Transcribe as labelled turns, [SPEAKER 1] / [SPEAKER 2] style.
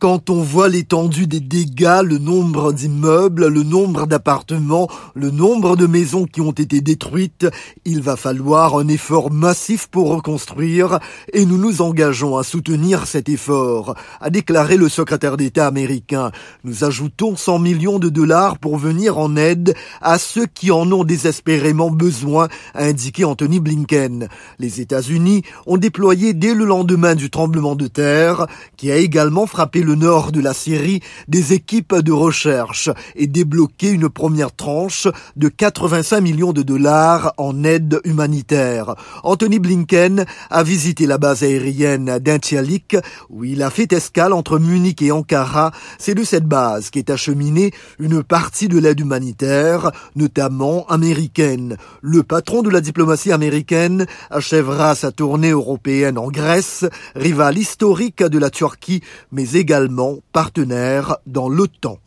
[SPEAKER 1] Quand on voit l'étendue des dégâts, le nombre d'immeubles, le nombre d'appartements, le nombre de maisons qui ont été détruites, il va falloir un effort massif pour reconstruire et nous nous engageons à soutenir cet effort, a déclaré le secrétaire d'État américain. Nous ajoutons 100 millions de dollars pour venir en aide à ceux qui en ont désespérément besoin, a indiqué Anthony Blinken. Les États-Unis ont déployé dès le lendemain du tremblement de terre, qui a également frappé le le nord de la Syrie des équipes de recherche et débloquer une première tranche de 85 millions de dollars en aide humanitaire. Anthony Blinken a visité la base aérienne d'Intialik où il a fait escale entre Munich et Ankara. C'est de cette base qu'est acheminée une partie de l'aide humanitaire, notamment américaine. Le patron de la diplomatie américaine achèvera sa tournée européenne en Grèce, rivale historique de la Turquie, mais également partenaire dans l'OTAN.